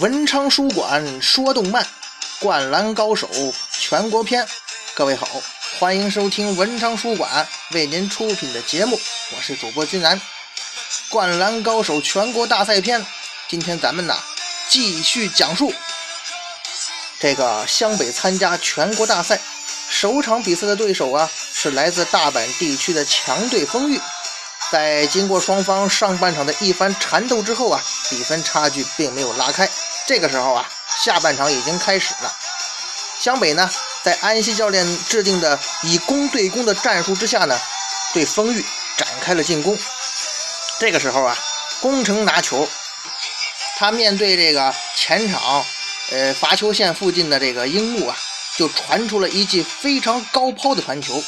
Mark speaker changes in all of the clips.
Speaker 1: 文昌书馆说动漫，灌篮高手全国篇。各位好，欢迎收听文昌书馆为您出品的节目，我是主播君然。灌篮高手全国大赛篇，今天咱们呢继续讲述这个湘北参加全国大赛首场比赛的对手啊，是来自大阪地区的强队丰裕。在经过双方上半场的一番缠斗之后啊，比分差距并没有拉开。这个时候啊，下半场已经开始了。湘北呢，在安西教练制定的以攻对攻的战术之下呢，对丰裕展开了进攻。这个时候啊，宫城拿球，他面对这个前场呃罚球线附近的这个樱木啊，就传出了一记非常高抛的传球。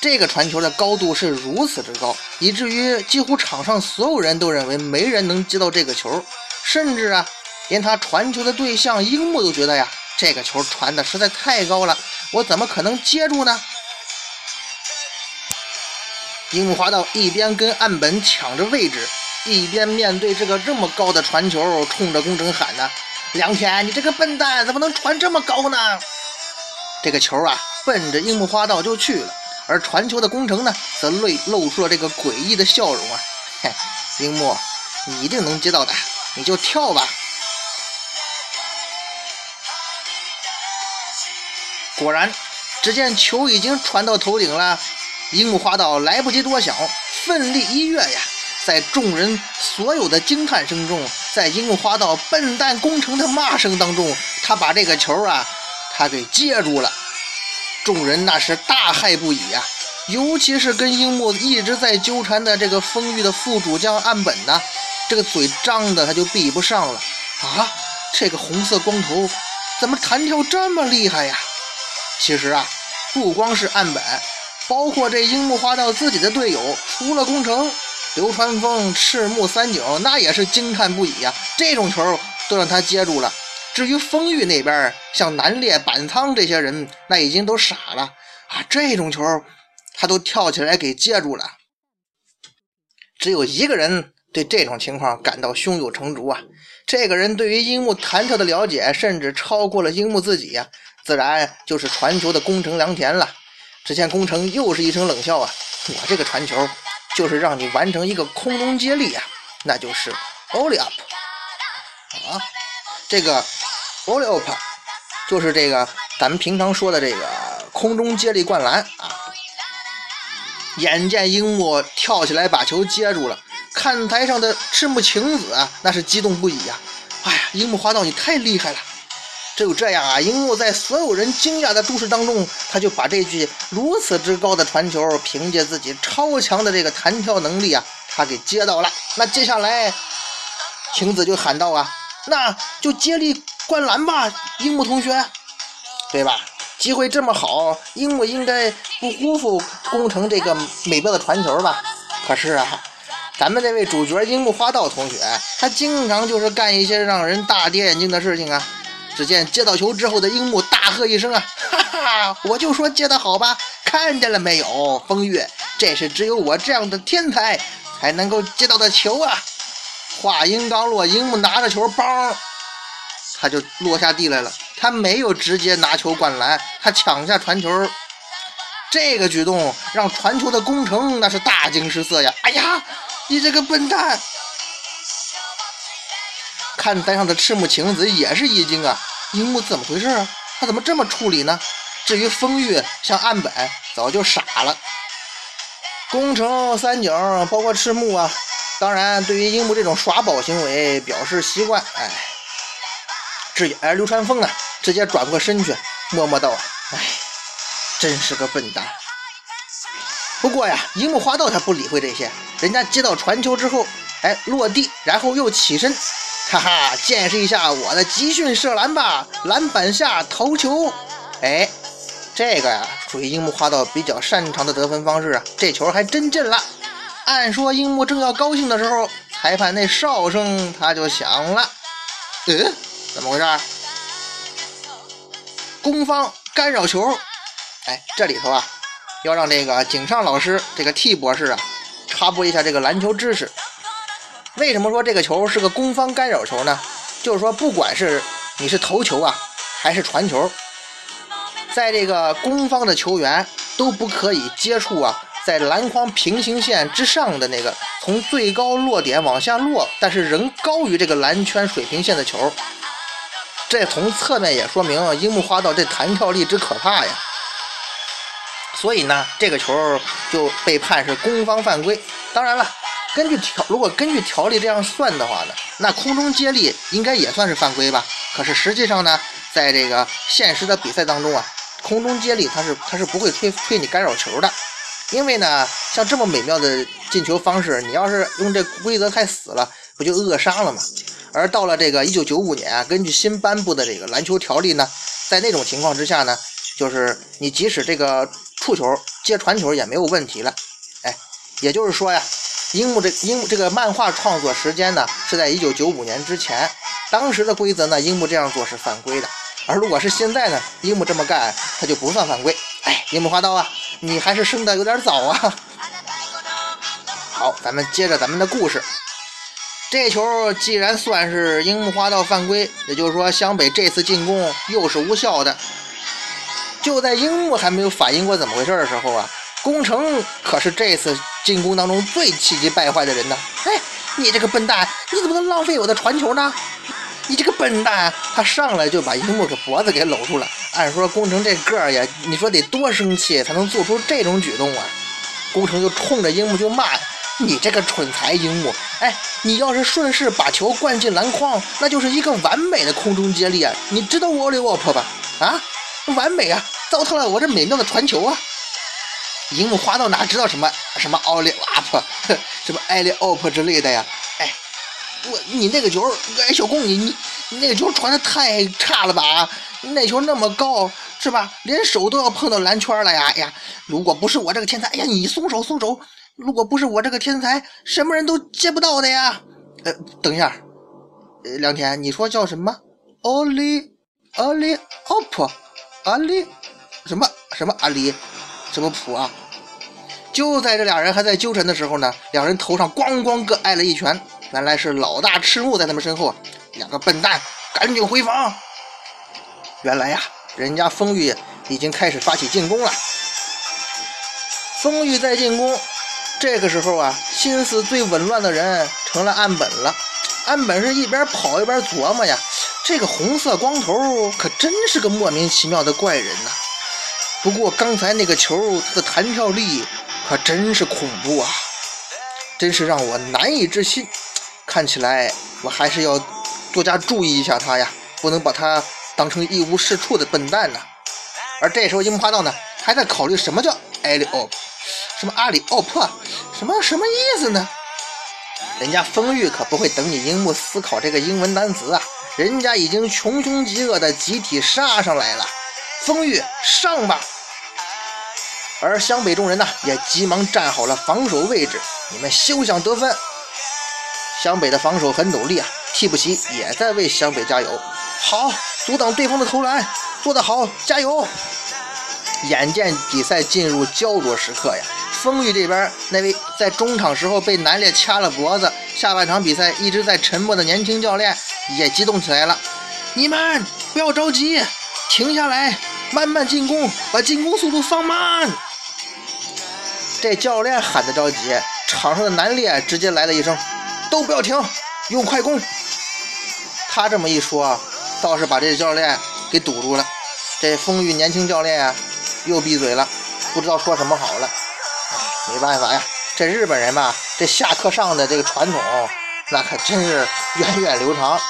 Speaker 1: 这个传球的高度是如此之高，以至于几乎场上所有人都认为没人能接到这个球，甚至啊，连他传球的对象樱木都觉得呀，这个球传的实在太高了，我怎么可能接住呢？樱木花道一边跟岸本抢着位置，一边面对这个这么高的传球，冲着宫城喊呢：“良田，你这个笨蛋，怎么能传这么高呢？”这个球啊，奔着樱木花道就去了。而传球的宫城呢，则露露出了这个诡异的笑容啊！嘿，樱木，你一定能接到的，你就跳吧。果然，只见球已经传到头顶了，樱木花道来不及多想，奋力一跃呀，在众人所有的惊叹声中，在樱木花道笨蛋工程的骂声当中，他把这个球啊，他给接住了。众人那是大骇不已呀，尤其是跟樱木一直在纠缠的这个丰裕的副主将岸本呐，这个嘴张的他就闭不上了啊！这个红色光头怎么弹跳这么厉害呀？其实啊，不光是岸本，包括这樱木花道自己的队友，除了宫城、流川枫、赤木三井，那也是惊叹不已呀！这种球都让他接住了。至于丰裕那边，像南烈、板仓这些人，那已经都傻了啊！这种球他都跳起来给接住了。只有一个人对这种情况感到胸有成竹啊！这个人对于樱木弹跳的了解，甚至超过了樱木自己呀！自然就是传球的宫城良田了。只见宫城又是一声冷笑啊！我这个传球就是让你完成一个空中接力啊，那就是 Ollie up 啊，这个。o l i o p 就是这个咱们平常说的这个空中接力灌篮啊！眼见樱木跳起来把球接住了，看台上的赤木晴子啊，那是激动不已呀！哎呀，樱木花道你太厉害了！只有这样啊，樱木在所有人惊讶的注视当中，他就把这句如此之高的传球，凭借自己超强的这个弹跳能力啊，他给接到了。那接下来，晴子就喊道啊，那就接力。灌篮吧，樱木同学，对吧？机会这么好，樱木应该不辜负工程这个美妙的传球吧？可是啊，咱们这位主角樱木花道同学，他经常就是干一些让人大跌眼镜的事情啊！只见接到球之后的樱木大喝一声啊，哈哈！我就说接得好吧，看见了没有，风月，这是只有我这样的天才才能够接到的球啊！话音刚落，樱木拿着球，梆！他就落下地来了，他没有直接拿球灌篮，他抢下传球，这个举动让传球的工程那是大惊失色呀！哎呀，你这个笨蛋！看台上的赤木晴子也是一惊啊，樱木怎么回事啊？他怎么这么处理呢？至于风玉像岸本早就傻了，宫城三井包括赤木啊，当然对于樱木这种耍宝行为表示习惯，哎。至于而流川枫呢，直接转过身去，默默道：“哎，真是个笨蛋。”不过呀，樱木花道他不理会这些，人家接到传球之后，哎，落地，然后又起身，哈哈，见识一下我的集训射篮吧，篮板下投球。哎，这个呀，属于樱木花道比较擅长的得分方式啊。这球还真进了。按说樱木正要高兴的时候，裁判那哨声他就响了。嗯。怎么回事？攻方干扰球！哎，这里头啊，要让这个井上老师这个 T 博士啊，插播一下这个篮球知识。为什么说这个球是个攻方干扰球呢？就是说，不管是你是投球啊，还是传球，在这个攻方的球员都不可以接触啊，在篮筐平行线之上的那个从最高落点往下落，但是仍高于这个篮圈水平线的球。这从侧面也说明樱木花道这弹跳力之可怕呀。所以呢，这个球就被判是攻方犯规。当然了，根据条如果根据条例这样算的话呢，那空中接力应该也算是犯规吧？可是实际上呢，在这个现实的比赛当中啊，空中接力它是它是不会吹吹你干扰球的，因为呢，像这么美妙的进球方式，你要是用这规则太死了，不就扼杀了吗？而到了这个一九九五年啊，根据新颁布的这个篮球条例呢，在那种情况之下呢，就是你即使这个。触球接传球也没有问题了，哎，也就是说呀，樱木这樱这个漫画创作时间呢是在一九九五年之前，当时的规则呢，樱木这样做是犯规的，而如果是现在呢，樱木这么干他就不算犯规。哎，樱木花道啊，你还是生的有点早啊。好，咱们接着咱们的故事，这球既然算是樱木花道犯规，也就是说湘北这次进攻又是无效的。就在樱木还没有反应过怎么回事的时候啊，宫城可是这次进攻当中最气急败坏的人呢。哎，你这个笨蛋，你怎么能浪费我的传球呢？你这个笨蛋，他上来就把樱木的脖子给搂住了。按说宫城这个儿呀，你说得多生气才能做出这种举动啊？宫城就冲着樱木就骂：“你这个蠢材，樱木！哎，你要是顺势把球灌进篮筐，那就是一个完美的空中接力啊！你知道沃利沃普吧？啊？”完美啊！糟蹋了我这美妙的传球啊！樱木花道哪知道什么什么奥利瓦普，什么艾利奥普之类的呀？哎，我你那个球，哎，小公你你你那个球传的太差了吧？那球那么高是吧？连手都要碰到篮圈了呀！哎呀，如果不是我这个天才，哎呀，你松手松手！如果不是我这个天才，什么人都接不到的呀！呃，等一下，呃，梁田，你说叫什么？奥利奥利奥普？阿里，什么什么阿里，什么普啊？就在这俩人还在纠缠的时候呢，两人头上咣咣各挨了一拳。原来是老大赤木在他们身后啊，两个笨蛋，赶紧回防！原来呀，人家风玉已经开始发起进攻了。风玉在进攻，这个时候啊，心思最紊乱的人成了岸本了。岸本是一边跑一边琢磨呀。这个红色光头可真是个莫名其妙的怪人呐！不过刚才那个球，它的弹跳力可真是恐怖啊，真是让我难以置信。看起来我还是要多加注意一下他呀，不能把他当成一无是处的笨蛋呢。而这时候樱木花道呢，还在考虑什么叫艾里奥，什么阿里奥破，什么什么意思呢？人家风玉可不会等你樱木思考这个英文单词啊！人家已经穷凶极恶的集体杀上来了，风玉上吧！而湘北众人呢，也急忙站好了防守位置，你们休想得分。湘北的防守很努力啊，替补席也在为湘北加油。好，阻挡对方的投篮，做得好，加油！眼见比赛进入焦灼时刻呀，风玉这边那位在中场时候被南烈掐了脖子，下半场比赛一直在沉默的年轻教练。也激动起来了，你们不要着急，停下来，慢慢进攻，把进攻速度放慢。这教练喊的着急，场上的南烈直接来了一声：“都不要停，用快攻。”他这么一说，倒是把这教练给堵住了。这丰裕年轻教练，又闭嘴了，不知道说什么好了。没办法呀，这日本人嘛，这下课上的这个传统。那可真是源远流长。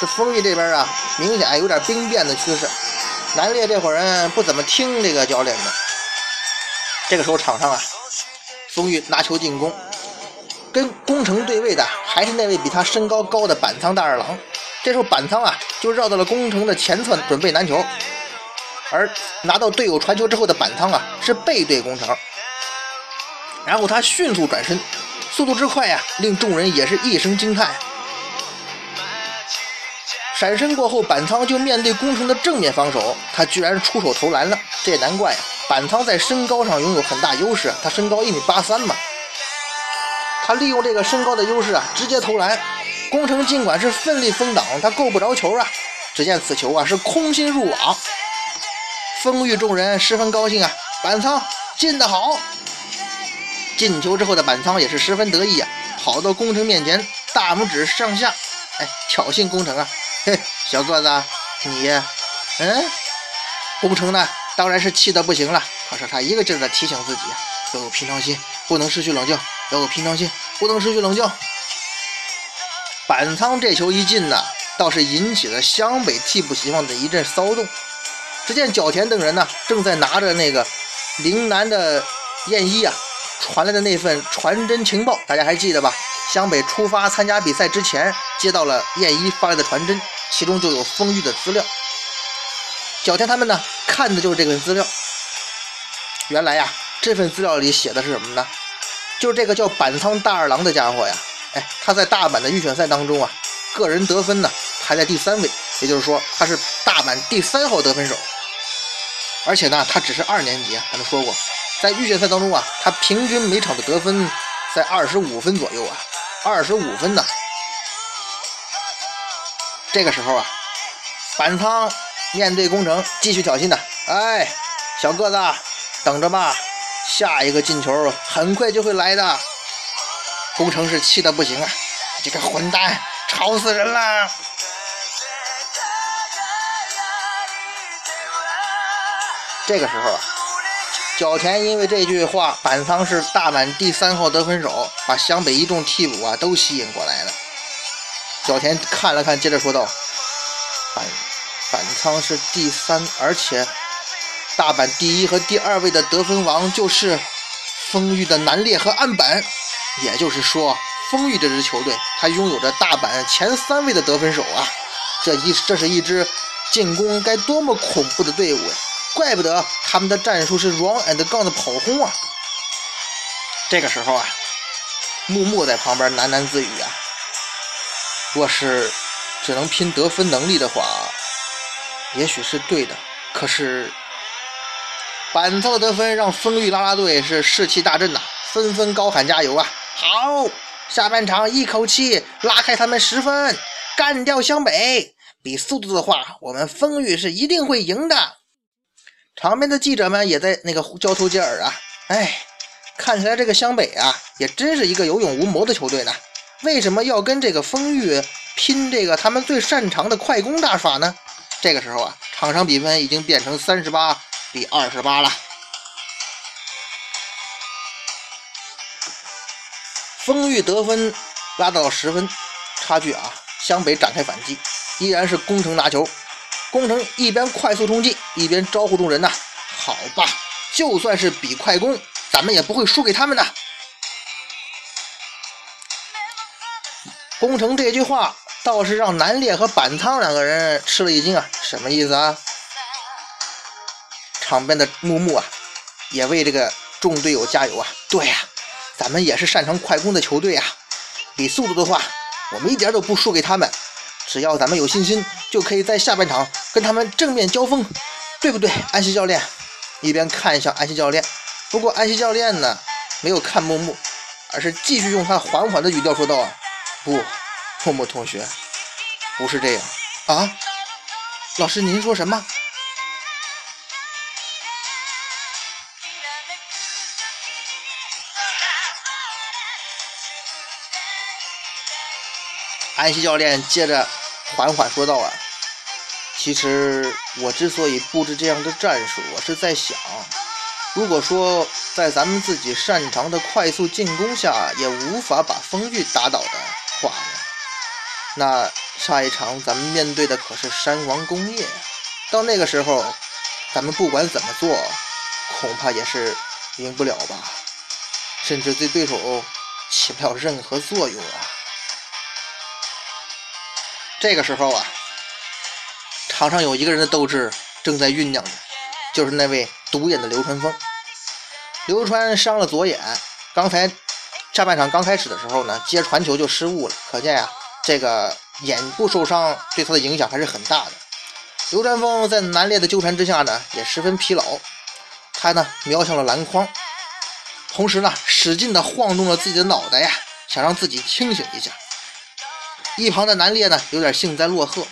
Speaker 1: 这丰玉这边啊，明显有点兵变的趋势。南烈这伙人不怎么听这个教练的。这个时候场上啊，松玉拿球进攻，跟宫城对位的还是那位比他身高高的板仓大二郎。这时候板仓啊，就绕到了宫城的前侧准备拿球，而拿到队友传球之后的板仓啊，是背对宫城，然后他迅速转身。速度之快呀，令众人也是一声惊叹。闪身过后，板仓就面对宫城的正面防守，他居然出手投篮了。这也难怪呀，板仓在身高上拥有很大优势，他身高一米八三嘛。他利用这个身高的优势啊，直接投篮。宫城尽管是奋力封挡，他够不着球啊。只见此球啊是空心入网，风玉众人十分高兴啊。板仓进得好，进球之后的板仓也是十分得意啊，跑到宫城面前，大拇指上下，哎，挑衅宫城啊。嘿，小个子，你，嗯，宫城呢，当然是气得不行了。可是他一个劲儿的提醒自己要有平常心，不能失去冷静，要有平常心，不能失去冷静。板仓这球一进呢，倒是引起了湘北替补席上的一阵骚动。只见角田等人呢，正在拿着那个陵南的燕一啊传来的那份传真情报，大家还记得吧？湘北出发参加比赛之前，接到了燕一发来的传真，其中就有丰裕的资料。小天他们呢，看的就是这份资料。原来呀，这份资料里写的是什么呢？就是这个叫板仓大二郎的家伙呀。哎，他在大阪的预选赛当中啊，个人得分呢排在第三位，也就是说他是大阪第三号得分手。而且呢，他只是二年级，咱们说过，在预选赛当中啊，他平均每场的得分在二十五分左右啊，二十五分呢。这个时候啊，板仓面对宫城继续挑衅的，哎，小个子，等着吧，下一个进球很快就会来的。工程是气得不行啊！这个混蛋，吵死人了！这个时候啊，角田因为这句话，板仓是大阪第三号得分手，把湘北一众替补啊都吸引过来了。小田看了看，接着说道：“板板仓是第三，而且大阪第一和第二位的得分王就是丰裕的南烈和岸本。”也就是说，丰裕这支球队，他拥有着大阪前三位的得分手啊！这一这是一支进攻该多么恐怖的队伍呀！怪不得他们的战术是 run and gun 的跑轰啊！这个时候啊，木木在旁边喃喃自语啊：“若是只能拼得分能力的话，也许是对的。可是板仓的得分让丰裕拉拉队是士气大振呐，纷纷高喊加油啊！”好，下半场一口气拉开他们十分，干掉湘北。比速度的话，我们丰裕是一定会赢的。场边的记者们也在那个交头接耳啊。哎，看起来这个湘北啊，也真是一个有勇无谋的球队呢。为什么要跟这个丰裕拼这个他们最擅长的快攻大法呢？这个时候啊，场上比分已经变成三十八比二十八了。丰裕得分拉到了十分，差距啊！湘北展开反击，依然是攻城拿球。攻城一边快速冲击，一边招呼众人呐：“好吧，就算是比快攻，咱们也不会输给他们的。”攻城这句话倒是让南烈和板仓两个人吃了一惊啊！什么意思啊？场边的木木啊，也为这个众队友加油啊！对呀。咱们也是擅长快攻的球队啊！比速度的话，我们一点都不输给他们。只要咱们有信心，就可以在下半场跟他们正面交锋，对不对，安西教练？一边看向安西教练，不过安西教练呢，没有看木木，而是继续用他缓缓的语调说道：“啊，不，木木同学，不是这样啊！老师，您说什么？”安西教练接着缓缓说道：“啊，其实我之所以布置这样的战术，我是在想，如果说在咱们自己擅长的快速进攻下也无法把风玉打倒的话呢，那下一场咱们面对的可是山王工业，到那个时候，咱们不管怎么做，恐怕也是赢不了吧，甚至对对手起不了任何作用啊。”这个时候啊，场上有一个人的斗志正在酝酿着，就是那位独眼的流川枫。流川伤了左眼，刚才下半场刚开始的时候呢，接传球就失误了，可见呀，这个眼部受伤对他的影响还是很大的。流川枫在南烈的纠缠之下呢，也十分疲劳，他呢瞄向了篮筐，同时呢使劲的晃动了自己的脑袋呀，想让自己清醒一下。一旁的南烈呢，有点幸灾乐祸，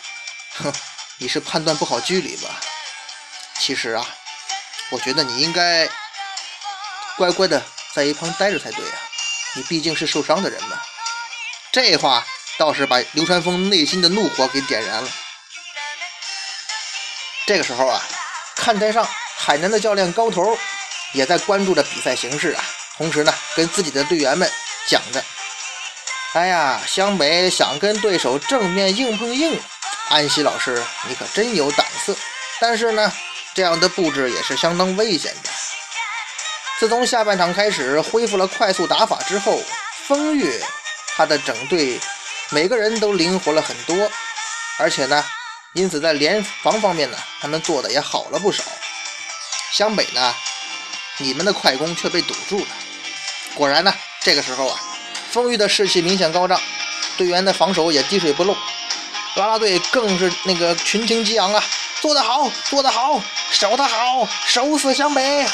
Speaker 1: 哼，你是判断不好距离吧？其实啊，我觉得你应该乖乖的在一旁待着才对啊，你毕竟是受伤的人嘛。这话倒是把流川枫内心的怒火给点燃了。这个时候啊，看台上海南的教练高头也在关注着比赛形势啊，同时呢，跟自己的队员们讲着：“哎呀，湘北想跟对手正面硬碰硬，安西老师你可真有胆色。但是呢，这样的布置也是相当危险的。自从下半场开始恢复了快速打法之后，风月他的整队每个人都灵活了很多，而且呢。”因此，在联防方面呢，他们做的也好了不少。湘北呢，你们的快攻却被堵住了。果然呢，这个时候啊，风玉的士气明显高涨，队员的防守也滴水不漏，啦啦队更是那个群情激昂啊！做得好，做得好，守得好，守死湘北！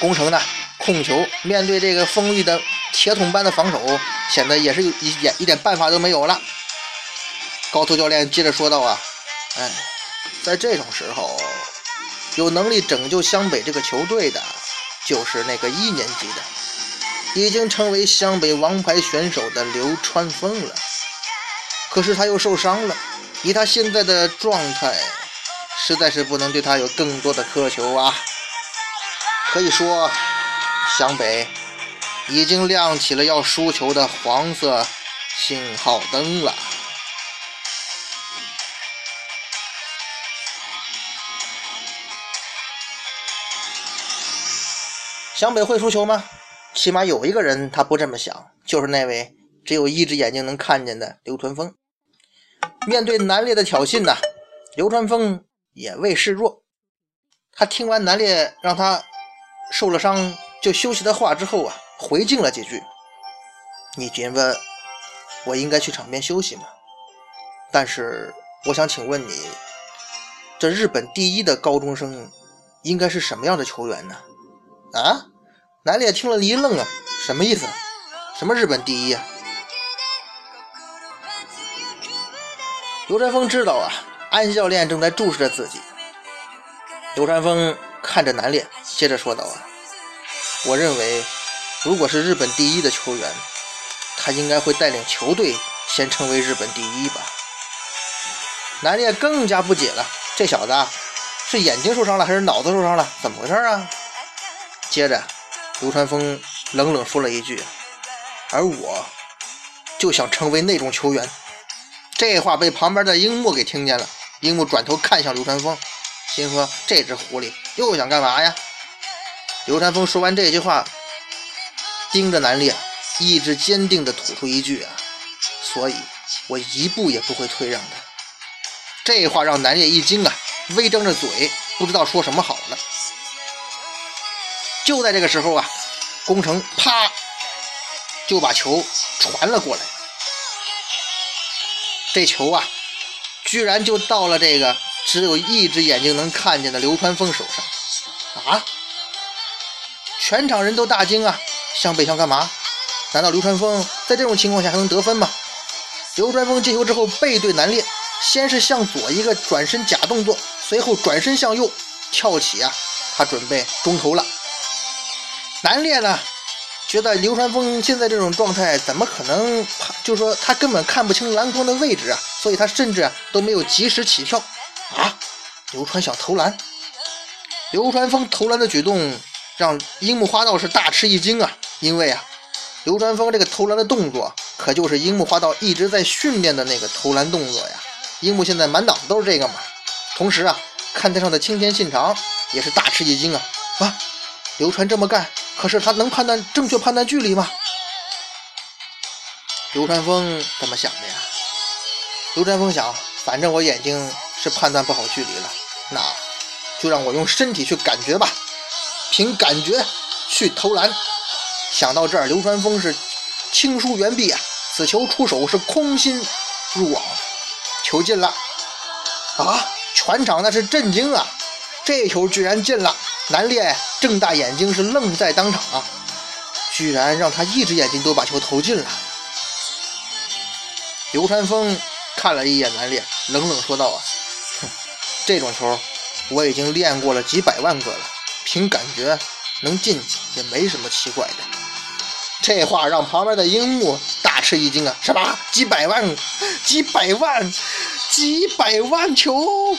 Speaker 1: 攻城呢，控球面对这个锋利的铁桶般的防守，显得也是一点一点办法都没有了。高头教练接着说道：“啊，哎，在这种时候，有能力拯救湘北这个球队的，就是那个一年级的，已经成为湘北王牌选手的流川枫了。可是他又受伤了，以他现在的状态，实在是不能对他有更多的苛求啊。可以说，湘北已经亮起了要输球的黄色信号灯了。”湘北会输球吗？起码有一个人他不这么想，就是那位只有一只眼睛能看见的流川枫。面对南烈的挑衅呢，流川枫也未示弱。他听完南烈让他受了伤就休息的话之后啊，回敬了几句：“你觉得我应该去场边休息吗？但是我想请问你，这日本第一的高中生应该是什么样的球员呢？”啊！南烈听了一愣啊，什么意思？什么日本第一啊？流川枫知道啊，安教练正在注视着自己。流川枫看着南烈，接着说道啊：“我认为，如果是日本第一的球员，他应该会带领球队先成为日本第一吧？”南烈更加不解了，这小子是眼睛受伤了，还是脑子受伤了？怎么回事啊？接着，流川枫冷冷说了一句：“而我就想成为那种球员。”这话被旁边的樱木给听见了。樱木转头看向流川枫，心说：“这只狐狸又想干嘛呀？”流川枫说完这句话，盯着南烈，意志坚定地吐出一句：“啊，所以我一步也不会退让的。”这话让南烈一惊啊，微张着嘴，不知道说什么好了。就在这个时候啊，宫城啪就把球传了过来。这球啊，居然就到了这个只有一只眼睛能看见的流川枫手上啊！全场人都大惊啊！向北想干嘛？难道流川枫在这种情况下还能得分吗？流川枫接球之后背对南烈，先是向左一个转身假动作，随后转身向右跳起啊，他准备中投了。南烈呢，觉得流川枫现在这种状态怎么可能？就是说他根本看不清篮筐的位置啊，所以他甚至啊都没有及时起跳啊。流川想投篮，流川枫投篮的举动让樱木花道是大吃一惊啊，因为啊，流川枫这个投篮的动作可就是樱木花道一直在训练的那个投篮动作呀。樱木现在满脑子都是这个嘛。同时啊，看台上的青田信长也是大吃一惊啊啊，流川这么干。可是他能判断正确判断距离吗？流川枫怎么想的呀？流川枫想，反正我眼睛是判断不好距离了，那就让我用身体去感觉吧，凭感觉去投篮。想到这儿，流川枫是轻舒猿臂啊，此球出手是空心入网，球进了啊！全场那是震惊啊，这球居然进了！南烈睁大眼睛，是愣在当场啊！居然让他一只眼睛都把球投进了。流川枫看了一眼南烈，冷冷说道：“啊，这种球我已经练过了几百万个了，凭感觉能进也没什么奇怪的。”这话让旁边的樱木大吃一惊啊！什么？几百万？几百万？几百万球？